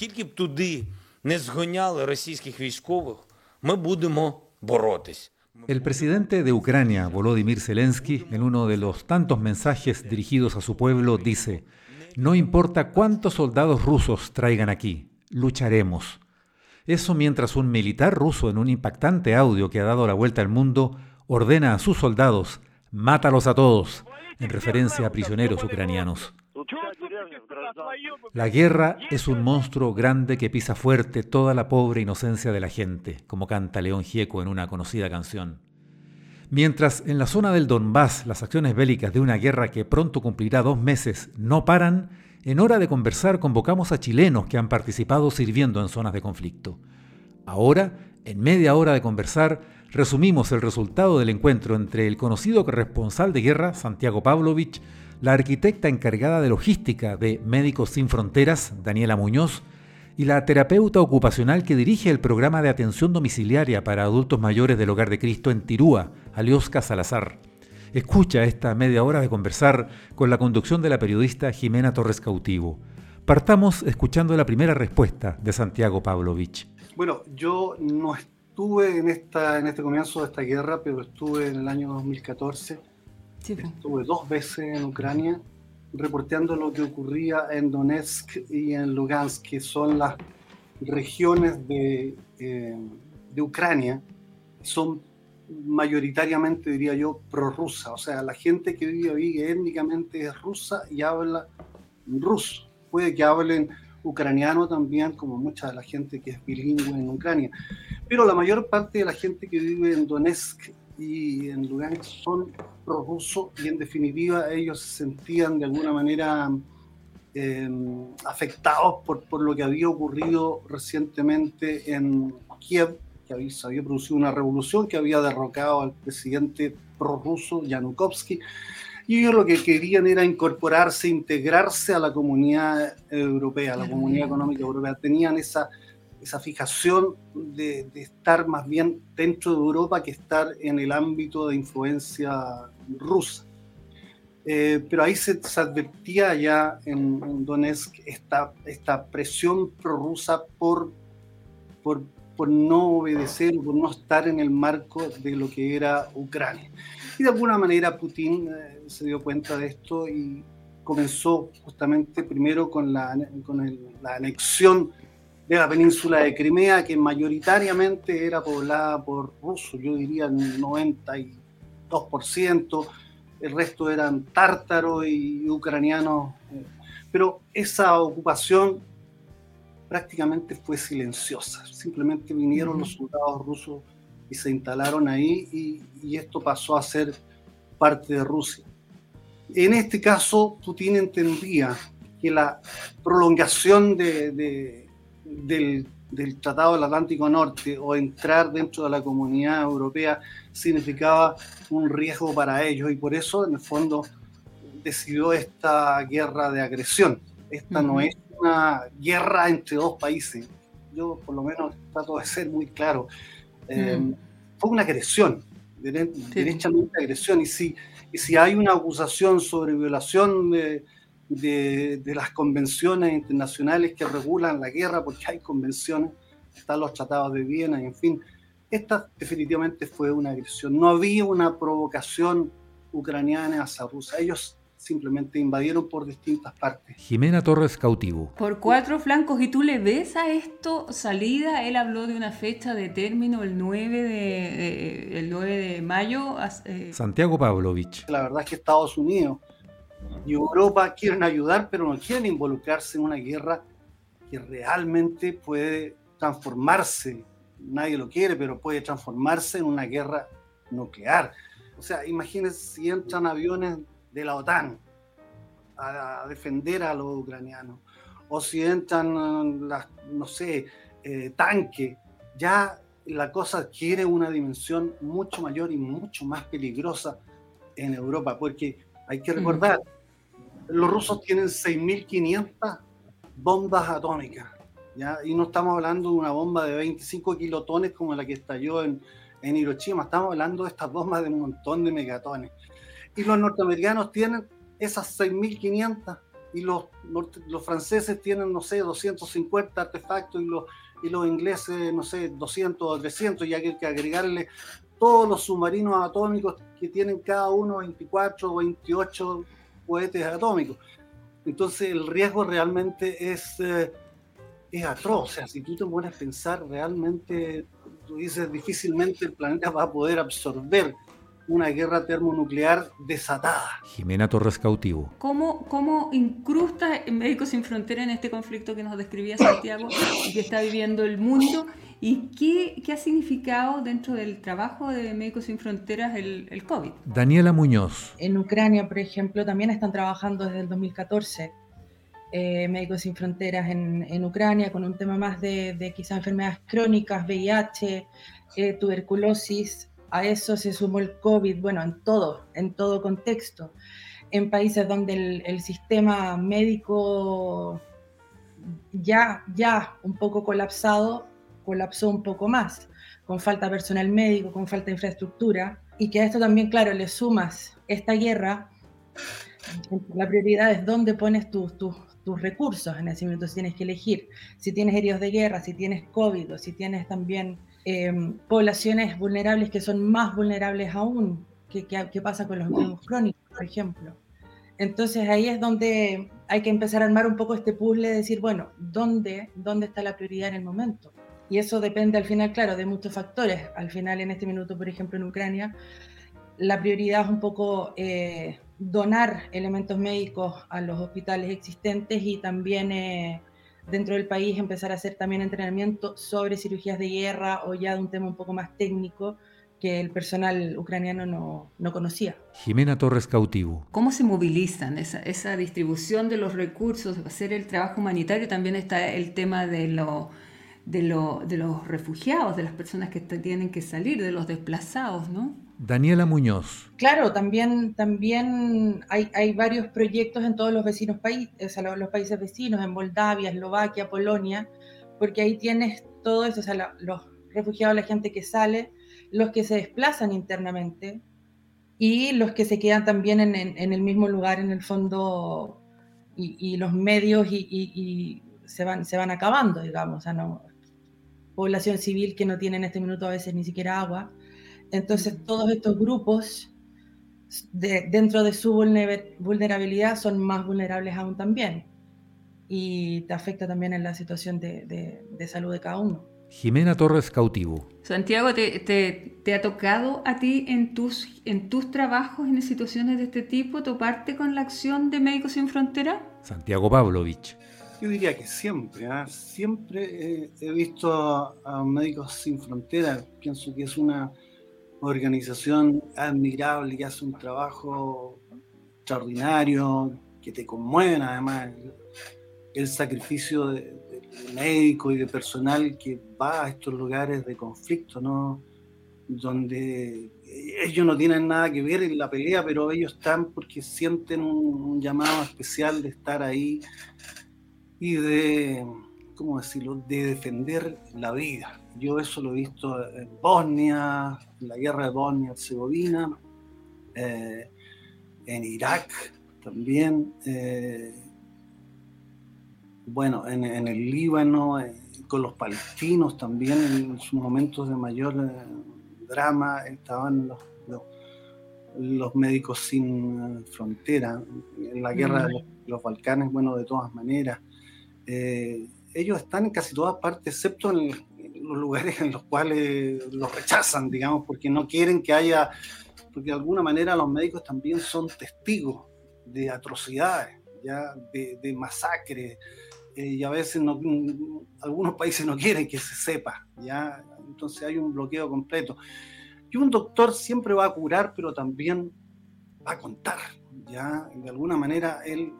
Скільки б туди не згоняли російських військових, ми будемо боротись. El presidente de Ucrania, Volodymyr Zelensky, en uno de los tantos mensajes dirigidos a su pueblo, dice, no importa cuántos soldados rusos traigan aquí, lucharemos. Eso mientras un militar ruso en un impactante audio que ha dado la vuelta al mundo ordena a sus soldados, mátalos a todos, en referencia a prisioneros ucranianos. La guerra es un monstruo grande que pisa fuerte toda la pobre inocencia de la gente, como canta León Gieco en una conocida canción. Mientras en la zona del Donbass las acciones bélicas de una guerra que pronto cumplirá dos meses no paran, en hora de conversar convocamos a chilenos que han participado sirviendo en zonas de conflicto. Ahora, en media hora de conversar, resumimos el resultado del encuentro entre el conocido corresponsal de guerra, Santiago Pavlovich, la arquitecta encargada de logística de Médicos Sin Fronteras, Daniela Muñoz, y la terapeuta ocupacional que dirige el programa de atención domiciliaria para adultos mayores del Hogar de Cristo en Tirúa, Aliosca Salazar. Escucha esta media hora de conversar con la conducción de la periodista Jimena Torres Cautivo. Partamos escuchando la primera respuesta de Santiago Pavlovich. Bueno, yo no estuve en, en este comienzo de esta guerra, pero estuve en el año 2014 Estuve dos veces en Ucrania reporteando lo que ocurría en Donetsk y en Lugansk, que son las regiones de, eh, de Ucrania, son mayoritariamente, diría yo, prorrusa. O sea, la gente que vive ahí étnicamente es rusa y habla ruso. Puede que hablen ucraniano también, como mucha de la gente que es bilingüe en Ucrania. Pero la mayor parte de la gente que vive en Donetsk y en Lugansk son prorrusos y en definitiva ellos se sentían de alguna manera em, afectados por, por, lo que había ocurrido recientemente en Kiev, que había, se había producido una revolución que había derrocado al presidente prorruso Yanukovsky. Y ellos lo que querían era incorporarse, integrarse a la comunidad europea, a la comunidad económica europea. Tenían esa, esa fijación de, estar más bien dentro de Europa que estar en el ámbito de influencia rusa. Eh, pero ahí se, advertía ya en, Donetsk esta, esta presión prorrusa por, por, por no obedecer, por no estar en el marco de lo que era Ucrania. Y de alguna manera Putin eh, se dio cuenta de esto y comenzó justamente primero con la, con la anexión de la península de Crimea, que mayoritariamente era poblada por rusos, yo diría el 92%, el resto eran tártaros y ucranianos, eh, pero esa ocupación prácticamente fue silenciosa, simplemente vinieron los soldados rusos y se instalaron ahí y, esto pasó a ser parte de Rusia. En este caso, Putin entendía que la prolongación de del, Tratado del Atlántico Norte o entrar dentro de la comunidad europea significaba un riesgo para ellos y por eso en el fondo decidió esta guerra de agresión. Esta no es una guerra entre dos países. Yo por lo menos trato de ser muy claro. Eh, fue una agresión, derechamente agresión. Y si, y si hay una acusación sobre violación de, de, las convenciones internacionales que regulan la guerra, porque hay convenciones, están los tratados de Viena, y en fin. Esta definitivamente fue una agresión. No había una provocación ucraniana hacia Rusia. Ellos simplemente invadieron por distintas partes. Jimena Torres cautivo. Por cuatro flancos, ¿y tú le ves a esto salida? Él habló de una fecha de término el 9 de, el 9 de mayo. Eh, Santiago Pavlovich. La verdad es que Estados Unidos y Europa quieren ayudar, pero no quieren involucrarse en una guerra que realmente puede transformarse, nadie lo quiere, pero puede transformarse en una guerra nuclear. O sea, imagínense si entran aviones de la OTAN a, defender a los ucranianos, o si entran, las, no sé, eh, tanques, ya la cosa adquiere una dimensión mucho mayor y mucho más peligrosa en Europa, porque hay que recordar, los rusos tienen 6.500 bombas atómicas, ¿ya? y no estamos hablando de una bomba de 25 kilotones como la que estalló en, en Hiroshima, estamos hablando de estas bombas de un montón de megatones. Y los norteamericanos tienen esas 6.500 y los, los franceses tienen, no sé, 250 artefactos y los, y los ingleses, no sé, 200 o 300, y hay que agregarle todos los submarinos atómicos que tienen cada uno 24 o 28 cohetes atómicos. Entonces el riesgo realmente es, eh, es atroz. O sea, si tú te pones a pensar, realmente, tú dices, difícilmente el planeta va a poder absorber una guerra termonuclear desatada. Jimena Torres Cautivo. ¿Cómo, cómo incrusta Médicos Sin Frontera en este conflicto que nos describía Santiago y que está viviendo el mundo? ¿Y qué, qué ha significado dentro del trabajo de Médicos Sin Fronteras el, el COVID? Daniela Muñoz. En Ucrania, por ejemplo, también están trabajando desde el 2014. Eh, Médicos Sin Fronteras en, en, Ucrania con un tema más de, de quizás enfermedades crónicas, VIH, eh, tuberculosis, a eso se sumó el COVID, bueno, en todo, en todo contexto. En países donde el, el sistema médico ya, ya un poco colapsado, colapsó un poco más, con falta de personal médico, con falta de infraestructura, y que a esto también, claro, le sumas esta guerra, la prioridad es dónde pones tus, tus, tus recursos en ese momento, si tienes que elegir, si tienes heridos de guerra, si tienes COVID o si tienes también eh, poblaciones vulnerables que son más vulnerables aún, que, que, que pasa con los enfermos crónicos, por ejemplo. Entonces ahí es donde hay que empezar a armar un poco este puzzle de decir, bueno, ¿dónde, dónde está la prioridad en el momento? Y eso depende al final, claro, de muchos factores. Al final, en este minuto, por ejemplo, en Ucrania, la prioridad es un poco eh, donar elementos médicos a los hospitales existentes y también eh, dentro del país empezar a hacer también entrenamiento sobre cirugías de guerra o ya de un tema un poco más técnico que el personal ucraniano no, no conocía. Jimena Torres Cautivo. ¿Cómo se movilizan esa, esa distribución de los recursos, hacer el trabajo humanitario? También está el tema de, lo, de, lo, de los refugiados, de las personas que tienen que salir, de los desplazados, ¿no? Daniela Muñoz. Claro, también, también hay, hay varios proyectos en todos los vecinos países, o sea, los, países vecinos, en Moldavia, Eslovaquia, Polonia, porque ahí tienes todo eso, o sea, la, los refugiados, la gente que sale, los que se desplazan internamente y los que se quedan también en, en, en el mismo lugar, en el fondo, y, y los medios y, y, se, van, se van acabando, digamos, o sea, no, población civil que no tiene en este minuto a veces ni siquiera agua entonces, todos estos grupos, de, dentro de su vulnerabilidad, son más vulnerables aún también. Y te afecta también en la situación de, de, de salud de cada uno. Jimena Torres Cautivo. Santiago, ¿te, te, te ha tocado a ti en tus, en tus trabajos, en situaciones de este tipo, toparte con la acción de Médicos Sin Frontera? Santiago Pavlovich. Yo diría que siempre, ¿eh? siempre he visto a, Médicos Sin Frontera, pienso que es una organización admirable que hace un trabajo extraordinario, que te conmueven además el, sacrificio de, de, médico y de personal que va a estos lugares de conflicto, ¿no? donde ellos no tienen nada que ver en la pelea, pero ellos están porque sienten un llamado especial de estar ahí y de, ¿cómo decirlo?, de defender la vida. Yo eso lo he visto en Bosnia, en la guerra de Bosnia-Herzegovina, eh, en Irak también, eh, bueno, en, en, el Líbano, eh, con los palestinos también, en sus momentos de mayor eh, drama, estaban los, los, los, médicos sin frontera, en la guerra mm. de los, los, Balcanes, bueno, de todas maneras. Eh, ellos están en casi todas partes, excepto en, los lugares en los cuales los rechazan, digamos, porque no quieren que haya, porque de alguna manera los médicos también son testigos de atrocidades, ya de, masacres, eh, y a veces no, algunos países no quieren que se sepa, ya, entonces hay un bloqueo completo. Y un doctor siempre va a curar, pero también va a contar, ya, de alguna manera él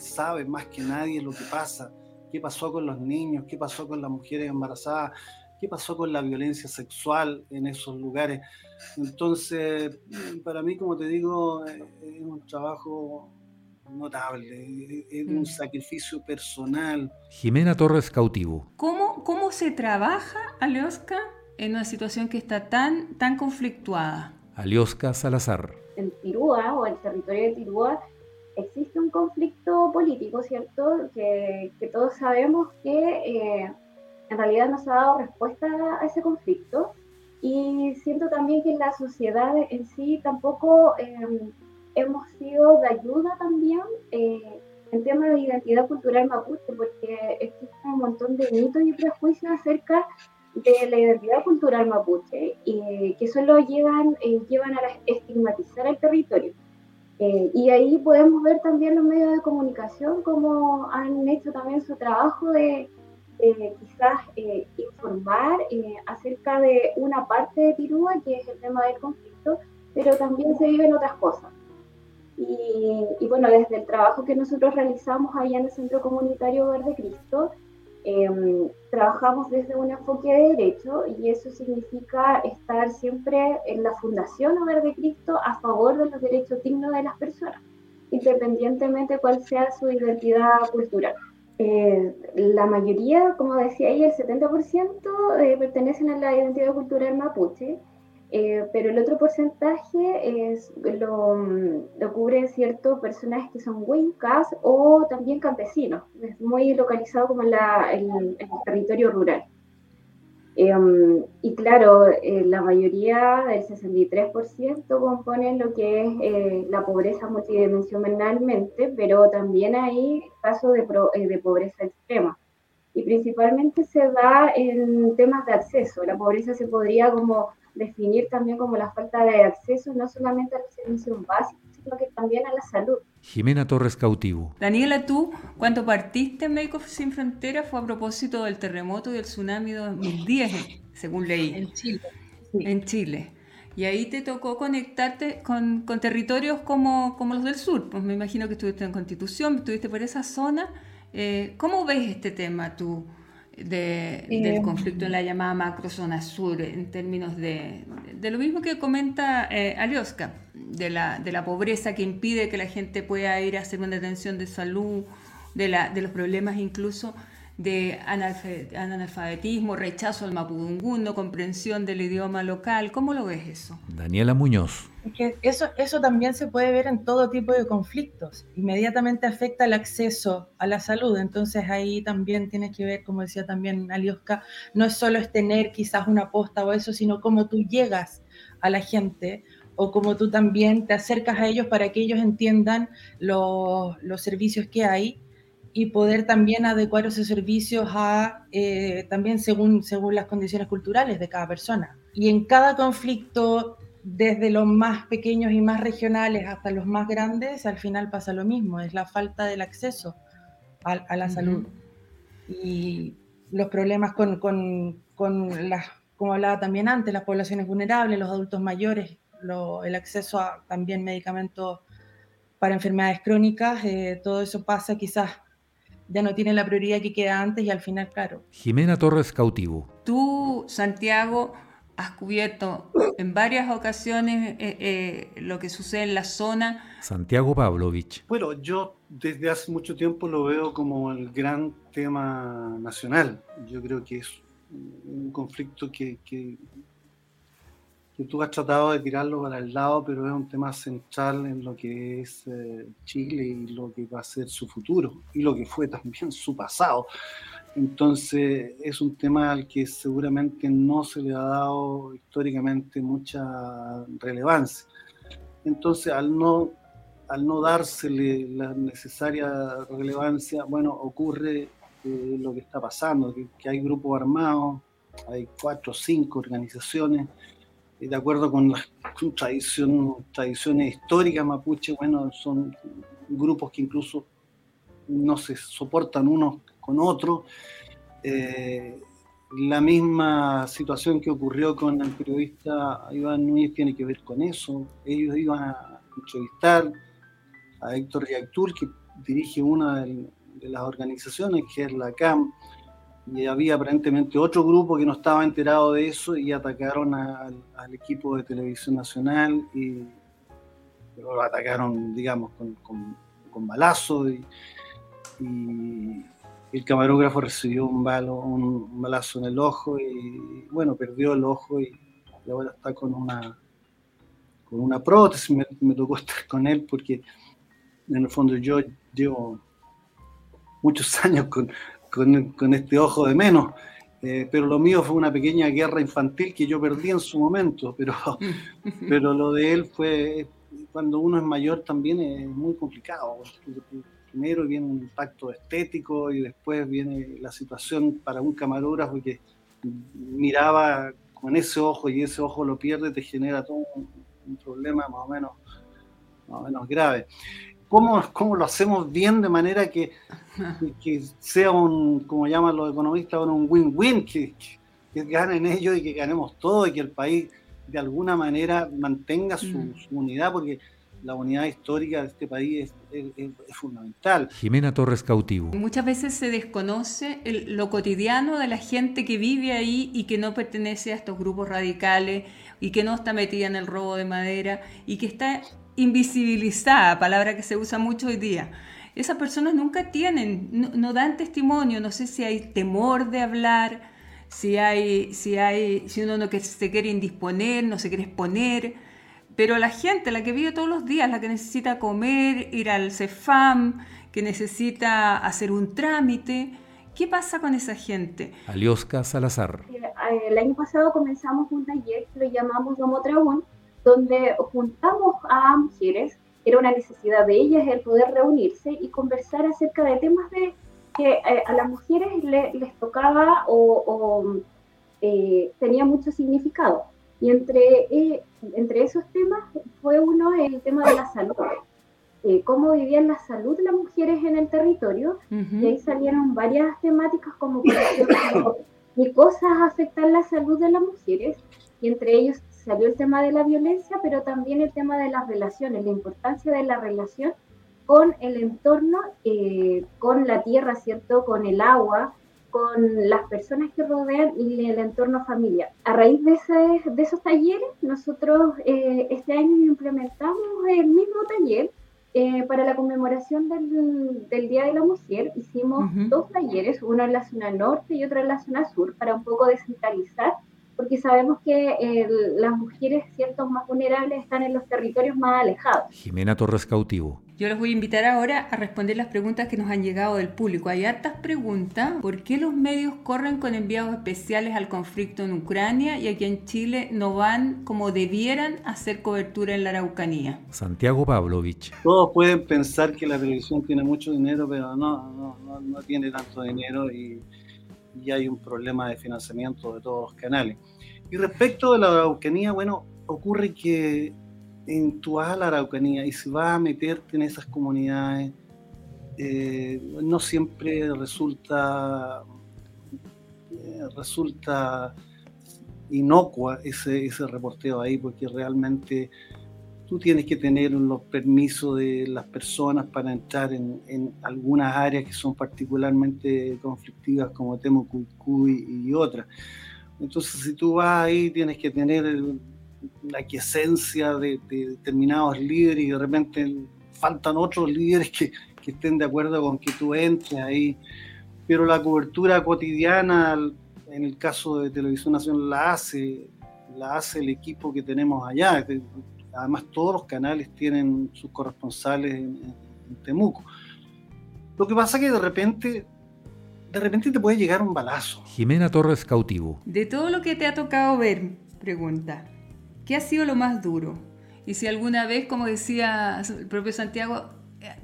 sabe más que nadie lo que pasa qué pasó con los niños, qué pasó con las mujeres embarazadas, qué pasó con la violencia sexual en esos lugares. Entonces, para mí, como te digo, es un trabajo notable, es un sacrificio personal. Jimena Torres Cautivo. ¿Cómo, cómo se trabaja, Alioska, en una situación que está tan, tan conflictuada? Alioska Salazar. En Tirúa o el territorio de Tirúa existe un conflicto político, ¿cierto? Que, todos sabemos que eh, en realidad no se ha dado respuesta a ese conflicto y siento también que la sociedad en sí tampoco em, hemos sido de ayuda también eh, en temas de identidad cultural mapuche, porque existe un montón de mitos y prejuicios acerca de la identidad cultural mapuche y que solo llevan, eh, llevan a estigmatizar el territorio. Eh, y ahí podemos ver también los medios de comunicación como han hecho también su trabajo de quizás eh, informar acerca de una parte de Tirúa, que es el tema del conflicto, pero también se viven otras cosas. Y, y, bueno, desde el trabajo que nosotros realizamos allá en el Centro Comunitario Verde Cristo, Em, trabajamos desde un enfoque de derecho y eso significa estar siempre en la Fundación Hogar de Cristo a favor de los derechos dignos de las personas, independientemente cuál sea su identidad cultural. Eh, la mayoría, como decía ahí, el 70% eh, pertenecen a la identidad cultural mapuche eh, pero el otro porcentaje es, lo, lo cubren ciertos personajes que son huincas o también campesinos, es muy localizado como en, la, el territorio rural. Em, y claro, eh, la mayoría, del 63%, componen lo que es eh, la pobreza multidimensionalmente, pero también hay casos de, de pobreza extrema y principalmente se da en temas de acceso. La pobreza se podría como definir también como la falta de acceso no solamente a los servicios básicos, sino que también a la salud. Jimena Torres Cautivo. Daniela, tú, cuando partiste en Médicos Sin Fronteras fue a propósito del terremoto y del tsunami de 2010, según leí. En Chile. En Chile. Y ahí te tocó conectarte con, con, territorios como, como los del sur. Pues me imagino que estuviste en Constitución, estuviste por esa zona. Eh, ¿Cómo ves este tema tú? De, del conflicto en la llamada macrozona sur, en términos de, de lo mismo que comenta eh, Alioska, de la, de la pobreza que impide que la gente pueda ir a hacer una atención de salud, de, la, de los problemas incluso de analfabetismo, rechazo al mapudungun, comprensión del idioma local. ¿Cómo lo ves eso? Daniela Muñoz. eso, eso también se puede ver en todo tipo de conflictos. Inmediatamente afecta el acceso a la salud. Entonces ahí también tiene que ver, como decía también Alioska, no es solo es tener quizás una posta o eso, sino cómo tú llegas a la gente o cómo tú también te acercas a ellos para que ellos entiendan los, los servicios que hay y poder también adecuar esos servicios a, eh, también según, según las condiciones culturales de cada persona. Y en cada conflicto, desde los más pequeños y más regionales hasta los más grandes, al final pasa lo mismo, es la falta del acceso a, la salud. Y los problemas con, con, con, las, como hablaba también antes, las poblaciones vulnerables, los adultos mayores, el acceso a también medicamentos para enfermedades crónicas, eh, todo eso pasa quizás ya no tiene la prioridad que queda antes y al final, claro. Jimena Torres Cautivo. Tú, Santiago, has cubierto en varias ocasiones eh, eh, lo que sucede en la zona. Santiago Pavlovich. Bueno, yo desde hace mucho tiempo lo veo como el gran tema nacional. Yo creo que es un conflicto que, que tú has tratado de tirarlo para el lado, pero es un tema central en lo que es eh, Chile y lo que va a ser su futuro y lo que fue también su pasado. Entonces es un tema al que seguramente no se le ha dado históricamente mucha relevancia. Entonces al no, al no dársele la necesaria relevancia, bueno, ocurre eh, lo que está pasando, que, que hay grupos armados, hay cuatro o cinco organizaciones de acuerdo con las tradiciones históricas mapuche, bueno, son grupos que incluso no se soportan unos con otros. Eh, la misma situación que ocurrió con el periodista Iván Núñez tiene que ver con eso. Ellos iban a entrevistar a Héctor Riactur, que dirige una de las organizaciones, que es la CAM, y había aparentemente otro grupo que no estaba enterado de eso y atacaron al equipo de televisión nacional y lo atacaron, digamos, con, con, balazos y, el camarógrafo recibió un, balo, un, balazo en el ojo y bueno, perdió el ojo y, ahora está con una con una prótesis, me, me, tocó estar con él porque en el fondo yo llevo muchos años con, con, este ojo de menos, eh, pero lo mío fue una pequeña guerra infantil que yo perdí en su momento, pero, pero lo de él fue, cuando uno es mayor también es muy complicado. Primero viene un impacto estético y después viene la situación para un camarógrafo que miraba con ese ojo y ese ojo lo pierde, te genera todo un, problema más o menos, más o menos grave. ¿Cómo, ¿Cómo, lo hacemos bien de manera que, que sea un, como llaman los economistas, un win-win, que, que, ganen ellos y que ganemos todos y que el país de alguna manera mantenga su, mm. su unidad? Porque la unidad histórica de este país es, fundamental. Jimena Torres Cautivo. Muchas veces se desconoce lo cotidiano de la gente que vive ahí y que no pertenece a estos grupos radicales y que no está metida en el robo de madera y que está invisibilizada, palabra que se usa mucho hoy día. Esas personas nunca tienen, no, dan testimonio, no sé si hay temor de hablar, si hay, si hay, si uno no se quiere indisponer, no se quiere exponer pero la gente, la que vive todos los días, la que necesita comer, ir al CEFAM, que necesita hacer un trámite, ¿qué pasa con esa gente? Aliosca Salazar. Eh, el año pasado comenzamos un taller que lo llamamos Domo donde juntamos a mujeres, era una necesidad de ellas el poder reunirse y conversar acerca de temas de que eh, a las mujeres les tocaba o, eh, tenía mucho significado. Y entre, eh, entre esos temas fue uno el tema de la salud. Cómo vivían la salud las mujeres en el territorio. Y ahí salieron varias temáticas como, por ejemplo, qué cosas afectan la salud de las mujeres. Y entre ellos salió el tema de la violencia, pero también el tema de las relaciones, la importancia de la relación con el entorno, eh, con la tierra, ¿cierto? Con el agua, con las personas que rodean y el entorno familiar. A raíz de, de esos talleres, nosotros eh, este año implementamos el mismo taller eh, para la conmemoración del, del, Día de la Mujer. Hicimos dos talleres, uno en la zona norte y otro en la zona sur, para un poco descentralizar porque sabemos que eh, las mujeres ciertos más vulnerables están en los territorios más alejados. Jimena Torres Cautivo. Yo les voy a invitar ahora a responder las preguntas que nos han llegado del público. Hay hartas preguntas. ¿Por qué los medios corren con enviados especiales al conflicto en Ucrania y aquí en Chile no van como debieran hacer cobertura en la Araucanía? Santiago Pavlovich. Todos pueden pensar que la televisión tiene mucho dinero, pero no, no, no, no tiene tanto dinero y y hay un problema de financiamiento de todos los canales. Y respecto de la Araucanía, bueno, ocurre que en tu a la Araucanía y si vas a meterte en esas comunidades, eh, no siempre resulta, eh, resulta inocua ese, ese reporteo ahí, porque realmente tú tienes que tener los permisos de las personas para entrar en, algunas áreas que son particularmente conflictivas como Temucuicuy y otras. Entonces, si tú vas ahí, tienes que tener la quiesencia de, determinados líderes y de repente faltan otros líderes que, que estén de acuerdo con que tú entres ahí. Pero la cobertura cotidiana, en el caso de Televisión Nacional, la hace, la hace el equipo que tenemos allá Además, todos los canales tienen sus corresponsales en, Temuco. Lo que pasa es que de repente, de repente te puede llegar un balazo. Jimena Torres Cautivo. De todo lo que te ha tocado ver, pregunta, ¿qué ha sido lo más duro? Y si alguna vez, como decía el propio Santiago,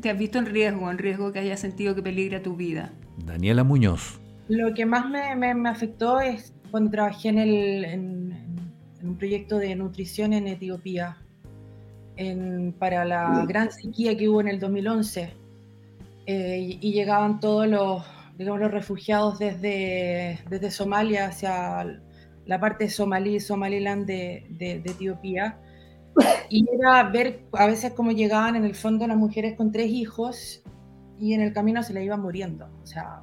te has visto en riesgo, en riesgo que hayas sentido que peligra tu vida. Daniela Muñoz. Lo que más me, afectó es cuando trabajé en, el, en, un proyecto de nutrición en Etiopía para la gran sequía que hubo en el 2011 eh, y, llegaban todos los, digamos, los refugiados desde, desde Somalia hacia la parte somalí, Somaliland de, de, Etiopía. Y era ver a veces cómo llegaban en el fondo las mujeres con tres hijos y en el camino se le iban muriendo, o sea,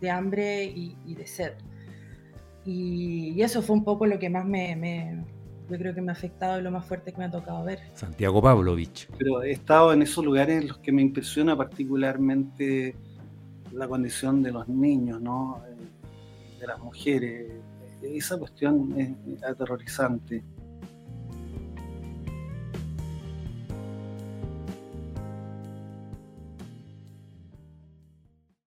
de hambre y, de sed. Y, eso fue un poco lo que más me, yo creo que me ha afectado y lo más fuerte que me ha tocado ver. Santiago Pavlovich. Pero he estado en esos lugares en los que me impresiona particularmente la condición de los niños, ¿no? de las mujeres. Esa cuestión es aterrorizante.